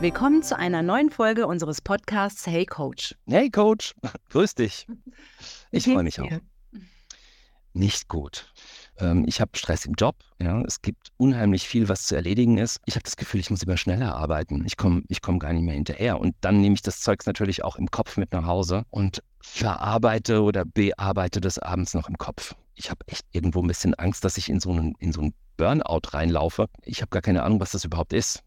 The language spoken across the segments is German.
Willkommen zu einer neuen Folge unseres Podcasts Hey Coach. Hey Coach, grüß dich. Ich freue mich auch. Nicht gut. Ähm, ich habe Stress im Job. Ja, es gibt unheimlich viel, was zu erledigen ist. Ich habe das Gefühl, ich muss immer schneller arbeiten. Ich komme ich komm gar nicht mehr hinterher. Und dann nehme ich das Zeugs natürlich auch im Kopf mit nach Hause und verarbeite oder bearbeite das abends noch im Kopf. Ich habe echt irgendwo ein bisschen Angst, dass ich in so einen, in so einen Burnout reinlaufe. Ich habe gar keine Ahnung, was das überhaupt ist.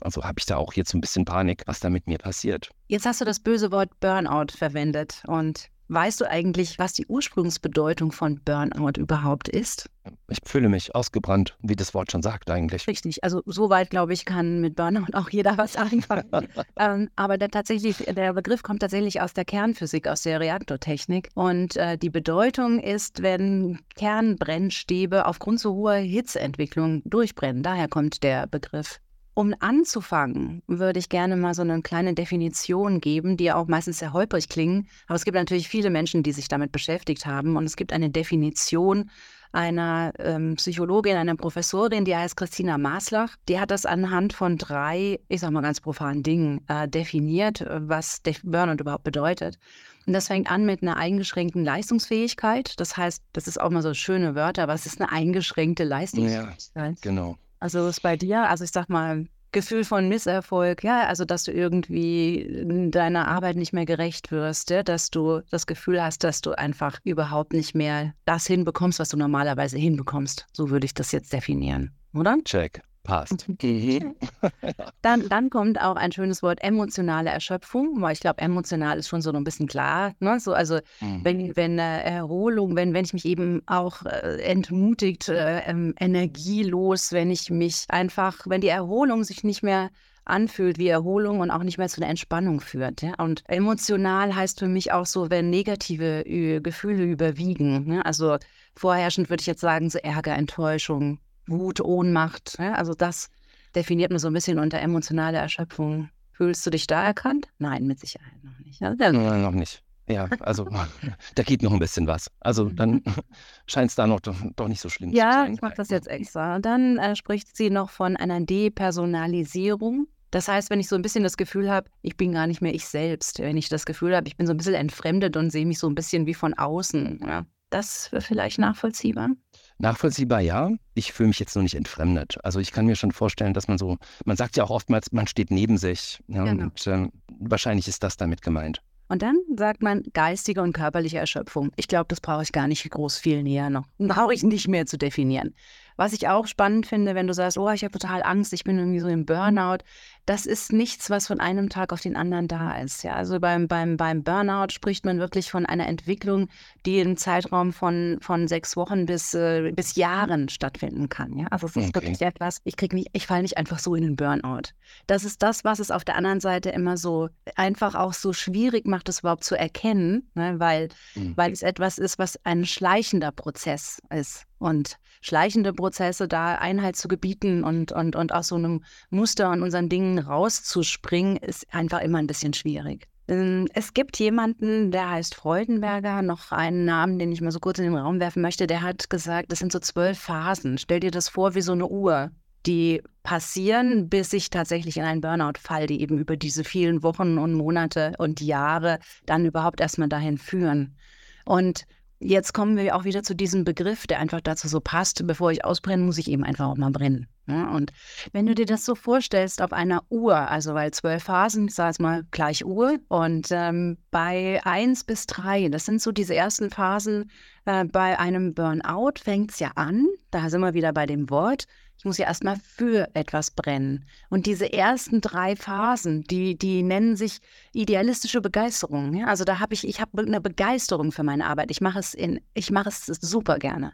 Also habe ich da auch jetzt so ein bisschen Panik, was da mit mir passiert. Jetzt hast du das böse Wort Burnout verwendet und weißt du eigentlich, was die Ursprungsbedeutung von Burnout überhaupt ist? Ich fühle mich ausgebrannt, wie das Wort schon sagt eigentlich. Richtig, also soweit glaube ich, kann mit Burnout auch jeder was anfangen. ähm, aber der, tatsächlich, der Begriff kommt tatsächlich aus der Kernphysik, aus der Reaktortechnik. Und äh, die Bedeutung ist, wenn Kernbrennstäbe aufgrund zu hoher Hitzeentwicklung durchbrennen. Daher kommt der Begriff. Um anzufangen, würde ich gerne mal so eine kleine Definition geben, die auch meistens sehr holprig klingen. Aber es gibt natürlich viele Menschen, die sich damit beschäftigt haben. Und es gibt eine Definition einer ähm, Psychologin, einer Professorin, die heißt Christina Maslach. Die hat das anhand von drei, ich sag mal ganz profanen Dingen äh, definiert, äh, was Def Burnout überhaupt bedeutet. Und das fängt an mit einer eingeschränkten Leistungsfähigkeit. Das heißt, das ist auch mal so schöne Wörter, aber es ist eine eingeschränkte Leistungsfähigkeit. Genau. Also ist bei dir, also ich sag mal, Gefühl von Misserfolg, ja, also dass du irgendwie deiner Arbeit nicht mehr gerecht wirst, ja, dass du das Gefühl hast, dass du einfach überhaupt nicht mehr das hinbekommst, was du normalerweise hinbekommst. So würde ich das jetzt definieren, oder? Check. Passt. Dann, dann kommt auch ein schönes Wort emotionale Erschöpfung, weil ich glaube, emotional ist schon so ein bisschen klar. Ne? So, also Mhm. wenn, wenn äh, Erholung, wenn, wenn ich mich eben auch äh, entmutigt, äh, ähm, energielos, wenn ich mich einfach, wenn die Erholung sich nicht mehr anfühlt wie Erholung und auch nicht mehr zu einer Entspannung führt. Ja? Und emotional heißt für mich auch so, wenn negative Gefühle überwiegen. Ne? Also vorherrschend würde ich jetzt sagen, so Ärger, Enttäuschung, Wut, Ohnmacht. Ja? Also das definiert man so ein bisschen unter emotionale Erschöpfung. Fühlst du dich da erkannt? Nein, mit Sicherheit noch nicht. Ja, dann- Nein, noch nicht. Ja, also da geht noch ein bisschen was. Also dann scheint es da noch doch, doch nicht so schlimm zu Ja, sein. ich mache das jetzt extra. Dann äh, spricht sie noch von einer Depersonalisierung. Das heißt, wenn ich so ein bisschen das Gefühl habe, ich bin gar nicht mehr ich selbst, wenn ich das Gefühl habe, ich bin so ein bisschen entfremdet und sehe mich so ein bisschen wie von außen. Ja. Das wäre vielleicht nachvollziehbar. Nachvollziehbar, ja. Ich fühle mich jetzt noch nicht entfremdet. Also ich kann mir schon vorstellen, dass man so, man sagt ja auch oftmals, man steht neben sich. Ja, Genau. Und ähm, wahrscheinlich ist das damit gemeint. Und dann sagt man geistige und körperliche Erschöpfung. Ich glaube, das brauche ich gar nicht groß viel näher noch. Brauche ich nicht mehr zu definieren. Was ich auch spannend finde, wenn du sagst, oh, ich habe total Angst, ich bin irgendwie so im Burnout, das ist nichts, was von einem Tag auf den anderen da ist. Ja, also beim, beim, beim Burnout spricht man wirklich von einer Entwicklung, die im Zeitraum von, von sechs Wochen bis, äh, bis Jahren stattfinden kann. Ja, also es ist Okay. wirklich etwas, ich krieg nicht, ich falle nicht einfach so in den Burnout. Das ist das, was es auf der anderen Seite immer so einfach auch so schwierig macht, es überhaupt zu erkennen, ne? weil, Mhm. weil es etwas ist, was ein schleichender Prozess ist. Und schleichende Prozesse, da Einheit zu gebieten und, und, und aus so einem Muster und unseren Dingen rauszuspringen, ist einfach immer ein bisschen schwierig. Ähm, Es gibt jemanden, der heißt Freudenberger, noch einen Namen, den ich mal so kurz in den Raum werfen möchte, der hat gesagt, das sind so zwölf Phasen. Stell dir das vor wie so eine Uhr, die passieren, bis ich tatsächlich in einen Burnout falle, die eben über diese vielen Wochen und Monate und Jahre dann überhaupt erstmal dahin führen. Und jetzt kommen wir auch wieder zu diesem Begriff, der einfach dazu so passt. Bevor ich ausbrenne, muss ich eben einfach auch mal brennen. Ja, und wenn du dir das so vorstellst auf einer Uhr, also weil zwölf Phasen, ich sage jetzt mal gleich Uhr, und ähm, bei eins bis drei, das sind so diese ersten Phasen, äh, bei einem Burnout fängt es ja an, da sind wir wieder bei dem Wort, ich muss ja erstmal für etwas brennen. Und diese ersten drei Phasen, die, die nennen sich idealistische Begeisterung. Also da habe ich, ich habe eine Begeisterung für meine Arbeit. Ich mache es in, ich mache es super gerne.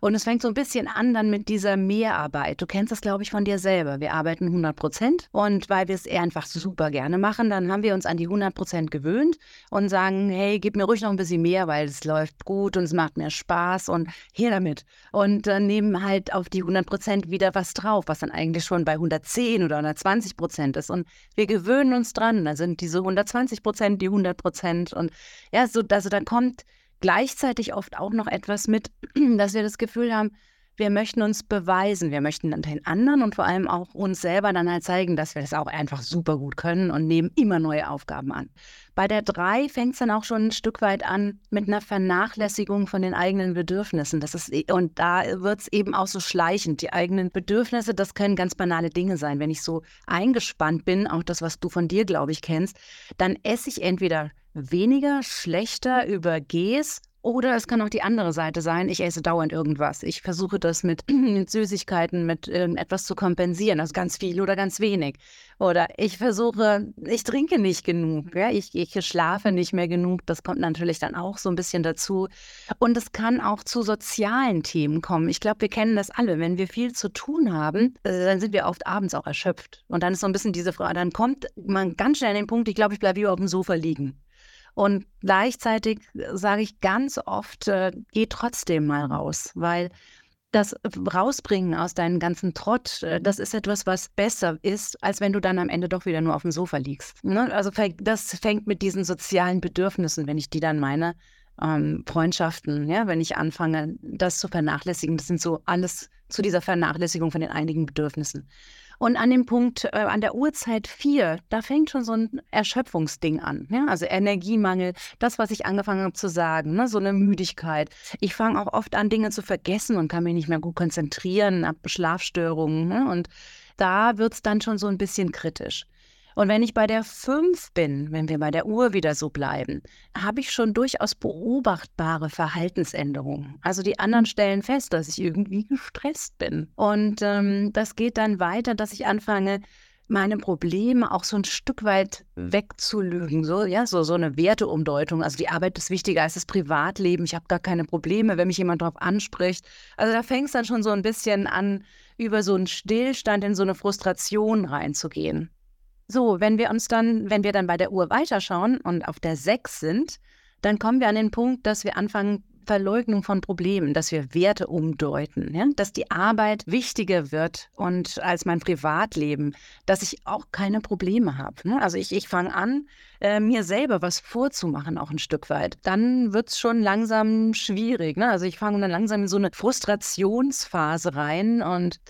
Und es fängt so ein bisschen an dann mit dieser Mehrarbeit. Du kennst das, glaube ich, von dir selber. Wir arbeiten 100 Prozent und weil wir es einfach super gerne machen, dann haben wir uns an die 100 Prozent gewöhnt und sagen, hey, gib mir ruhig noch ein bisschen mehr, weil es läuft gut und es macht mir Spaß und her damit. Und dann nehmen halt auf die 100 Prozent wieder was drauf, was dann eigentlich schon bei 110 oder 120 Prozent ist. Und wir gewöhnen uns dran. Dann sind diese 120 Prozent die 100 Prozent. Und ja, so, also da kommt gleichzeitig oft auch noch etwas mit, dass wir das Gefühl haben, wir möchten uns beweisen, wir möchten dann den anderen und vor allem auch uns selber dann halt zeigen, dass wir das auch einfach super gut können und nehmen immer neue Aufgaben an. Bei der 3 fängt es dann auch schon ein Stück weit an mit einer Vernachlässigung von den eigenen Bedürfnissen. Das ist, und da wird es eben auch so schleichend. Die eigenen Bedürfnisse, das können ganz banale Dinge sein. Wenn ich so eingespannt bin, auch das, was du von dir, glaube ich, kennst, dann esse ich entweder weniger, schlechter, übergehe es oder es kann auch die andere Seite sein, ich esse dauernd irgendwas. Ich versuche das mit, mit Süßigkeiten, mit irgendetwas zu kompensieren, also ganz viel oder ganz wenig. Oder ich versuche, ich trinke nicht genug, ja? ich, ich schlafe nicht mehr genug, das kommt natürlich dann auch so ein bisschen dazu. Und es kann auch zu sozialen Themen kommen. Ich glaube, wir kennen das alle. Wenn wir viel zu tun haben, äh, dann sind wir oft abends auch erschöpft. Und dann ist so ein bisschen diese Frage, dann kommt man ganz schnell an den Punkt, ich glaube, ich bleibe hier auf dem Sofa liegen. Und gleichzeitig sage ich ganz oft, äh, geh trotzdem mal raus, weil das Rausbringen aus deinem ganzen Trott, äh, das ist etwas, was besser ist, als wenn du dann am Ende doch wieder nur auf dem Sofa liegst. Ne? Also das fängt mit diesen sozialen Bedürfnissen, wenn ich die dann meine, ähm, Freundschaften, ja, wenn ich anfange, das zu vernachlässigen, das sind so alles zu dieser Vernachlässigung von den einigen Bedürfnissen. Und an dem Punkt, äh, an der Uhrzeit vier, da fängt schon so ein Erschöpfungsding an. Ja? Also Energiemangel, das, was ich angefangen habe zu sagen, ne? so eine Müdigkeit. Ich fange auch oft an, Dinge zu vergessen und kann mich nicht mehr gut konzentrieren, habe Schlafstörungen. Ne? Und da wird es dann schon so ein bisschen kritisch. Und wenn ich bei der 5 bin, wenn wir bei der Uhr wieder so bleiben, habe ich schon durchaus beobachtbare Verhaltensänderungen. Also die anderen stellen fest, dass ich irgendwie gestresst bin. Und ähm, das geht dann weiter, dass ich anfange, meine Probleme auch so ein Stück weit wegzulügen, so ja, so so eine Werteumdeutung. Also die Arbeit ist wichtiger als das Privatleben. Ich habe gar keine Probleme, wenn mich jemand darauf anspricht. Also da fängt es dann schon so ein bisschen an, über so einen Stillstand in so eine Frustration reinzugehen. So, wenn wir uns dann, wenn wir dann bei der Uhr weiterschauen und auf der 6 sind, dann kommen wir an den Punkt, dass wir anfangen, Verleugnung von Problemen, dass wir Werte umdeuten, ja? dass die Arbeit wichtiger wird und als mein Privatleben, dass ich auch keine Probleme habe. Ne? Also ich, ich fange an, äh, mir selber was vorzumachen, auch ein Stück weit. Dann wird es schon langsam schwierig. Ne? Also ich fange dann langsam in so eine Frustrationsphase rein und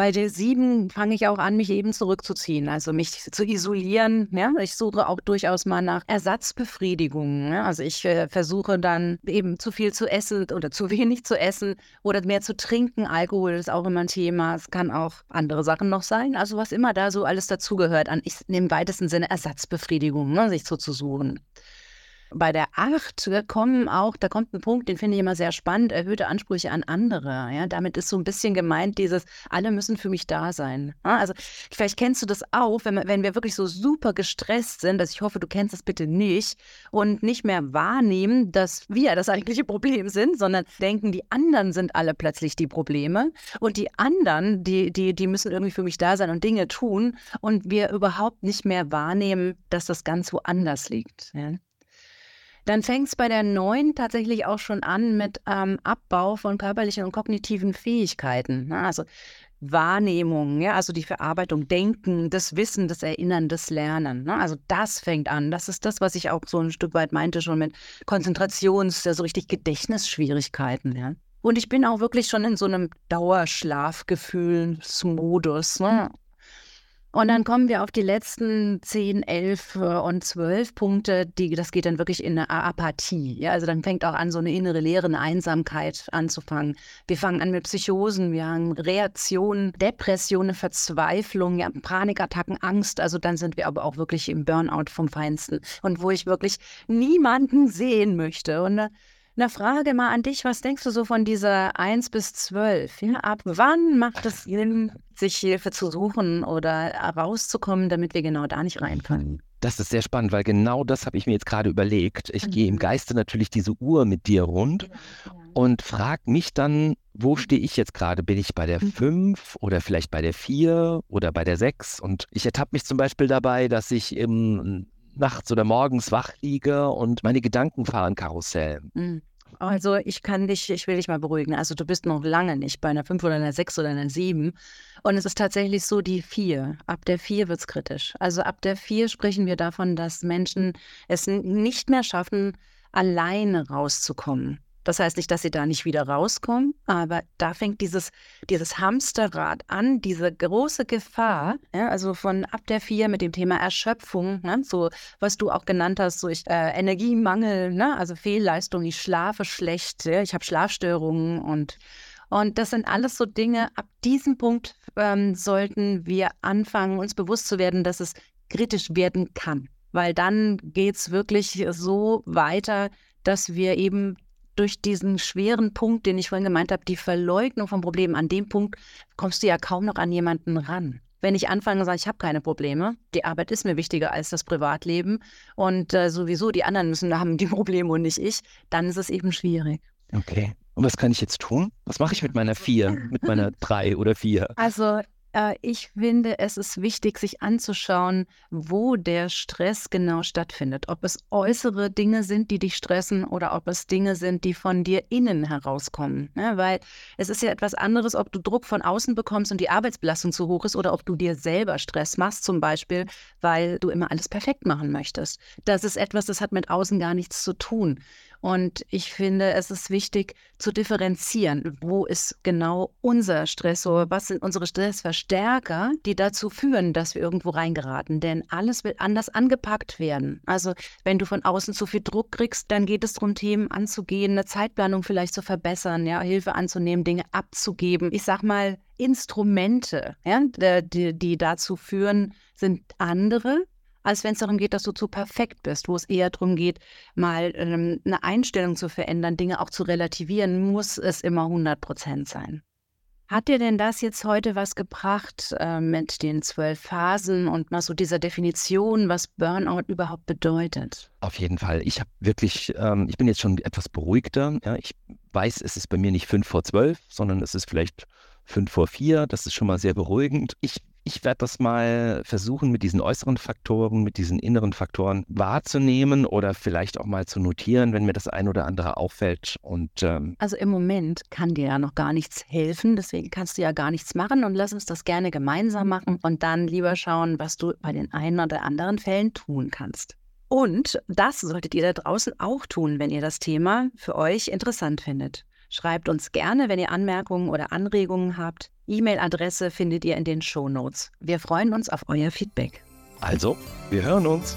bei der sieben fange ich auch an, mich eben zurückzuziehen, also mich zu isolieren. Ja? Ich suche auch durchaus mal nach Ersatzbefriedigungen. Ja? Also ich äh, versuche dann eben zu viel zu essen oder zu wenig zu essen oder mehr zu trinken. Alkohol ist auch immer ein Thema. Es kann auch andere Sachen noch sein. Also was immer da so alles dazugehört an, ich, im weitesten Sinne Ersatzbefriedigung, ne? sich so zu suchen. Bei der Acht kommen auch, da kommt ein Punkt, den finde ich immer sehr spannend, erhöhte Ansprüche an andere. Ja, damit ist so ein bisschen gemeint, dieses, alle müssen für mich da sein. Also vielleicht kennst du das auch, wenn, wenn wir wirklich so super gestresst sind, dass ich hoffe, du kennst das bitte nicht und nicht mehr wahrnehmen, dass wir das eigentliche Problem sind, sondern denken, die anderen sind alle plötzlich die Probleme und die anderen, die, die, die müssen irgendwie für mich da sein und Dinge tun und wir überhaupt nicht mehr wahrnehmen, dass das ganz woanders liegt. Ja. Dann fängt es bei der 9 tatsächlich auch schon an mit ähm, Abbau von körperlichen und kognitiven Fähigkeiten. Ne? Also Wahrnehmung, ja, also die Verarbeitung, Denken, das Wissen, das Erinnern, das Lernen. Ne? Also das fängt an. Das ist das, was ich auch so ein Stück weit meinte, schon mit Konzentrations-, so richtig Gedächtnisschwierigkeiten. Ja? Und ich bin auch wirklich schon in so einem Dauerschlafgefühlsmodus. Ne? Und dann kommen wir auf die letzten 10, 11 und 12 Punkte. Die, das geht dann wirklich in eine Apathie. Ja, also dann fängt auch an, so eine innere Leere, eine Einsamkeit anzufangen. Wir fangen an mit Psychosen, wir haben Reaktionen, Depressionen, Verzweiflung, ja, Panikattacken, Angst. Also dann sind wir aber auch wirklich im Burnout vom Feinsten. Und wo ich wirklich niemanden sehen möchte. Und eine Frage mal an dich, was denkst du so von dieser 1 bis 12? Ja, ab wann macht es Sinn, sich Hilfe zu suchen oder rauszukommen, damit wir genau da nicht rein können? Das ist sehr spannend, weil genau das habe ich mir jetzt gerade überlegt. Ich mhm. gehe im mhm. Geiste natürlich diese Uhr mit dir rund ja, ja. und frage mich dann, wo stehe ich jetzt gerade? Bin ich bei der 5 mhm. oder vielleicht bei der 4 oder bei der 6? Und ich ertappe mich zum Beispiel dabei, dass ich im nachts oder morgens wach liege und meine Gedanken fahren Karussell. Mhm. Also ich kann dich, ich will dich mal beruhigen. Also du bist noch lange nicht bei einer 5 oder einer 6 oder einer 7. Und es ist tatsächlich so die 4. Ab der 4 wird es kritisch. Also ab der 4 sprechen wir davon, dass Menschen es nicht mehr schaffen, alleine rauszukommen. Das heißt nicht, dass sie da nicht wieder rauskommen, aber da fängt dieses, dieses Hamsterrad an, diese große Gefahr, ja, also von ab der vier mit dem Thema Erschöpfung, ne, so was du auch genannt hast, so ich, äh, Energiemangel, ne, also Fehlleistung, ich schlafe schlecht, ja, ich habe Schlafstörungen und und das sind alles so Dinge, ab diesem Punkt ähm, sollten wir anfangen, uns bewusst zu werden, dass es kritisch werden kann. Weil dann geht es wirklich so weiter, dass wir eben durch diesen schweren Punkt, den ich vorhin gemeint habe, die Verleugnung von Problemen, an dem Punkt kommst du ja kaum noch an jemanden ran. Wenn ich anfange und sage, ich habe keine Probleme, die Arbeit ist mir wichtiger als das Privatleben und äh, sowieso die anderen müssen haben die Probleme und nicht ich, dann ist es eben schwierig. Okay. Und was kann ich jetzt tun? Was mache ich mit meiner vier, mit meiner drei oder vier? Also ich finde, es ist wichtig, sich anzuschauen, wo der Stress genau stattfindet. Ob es äußere Dinge sind, die dich stressen oder ob es Dinge sind, die von dir innen herauskommen. Ja, weil es ist ja etwas anderes, ob du Druck von außen bekommst und die Arbeitsbelastung zu hoch ist oder ob du dir selber Stress machst, zum Beispiel, weil du immer alles perfekt machen möchtest. Das ist etwas, das hat mit außen gar nichts zu tun. Und ich finde, es ist wichtig zu differenzieren, wo ist genau unser Stressor, was sind unsere Stressverstärker, die dazu führen, dass wir irgendwo reingeraten. Denn alles will anders angepackt werden. Also wenn du von außen zu viel Druck kriegst, dann geht es darum, Themen anzugehen, eine Zeitplanung vielleicht zu verbessern, ja, Hilfe anzunehmen, Dinge abzugeben. Ich sag mal, Instrumente, ja, die, die dazu führen, sind andere als wenn es darum geht, dass du zu perfekt bist, wo es eher darum geht, mal ähm, eine Einstellung zu verändern, Dinge auch zu relativieren, muss es immer 100 Prozent sein. Hat dir denn das jetzt heute was gebracht äh, mit den zwölf Phasen und mal so dieser Definition, was Burnout überhaupt bedeutet? Auf jeden Fall. Ich habe wirklich, ähm, ich bin jetzt schon etwas beruhigter. Ja, ich weiß, es ist bei mir nicht fünf vor zwölf, sondern es ist vielleicht fünf vor vier. Das ist schon mal sehr beruhigend. Ich ich werde das mal versuchen, mit diesen äußeren Faktoren, mit diesen inneren Faktoren wahrzunehmen oder vielleicht auch mal zu notieren, wenn mir das ein oder andere auffällt. Und, ähm also im Moment kann dir ja noch gar nichts helfen, deswegen kannst du ja gar nichts machen und lass uns das gerne gemeinsam machen und dann lieber schauen, was du bei den einen oder anderen Fällen tun kannst. Und das solltet ihr da draußen auch tun, wenn ihr das Thema für euch interessant findet. Schreibt uns gerne, wenn ihr Anmerkungen oder Anregungen habt. E-Mail-Adresse findet ihr in den Show Notes. Wir freuen uns auf euer Feedback. Also, wir hören uns.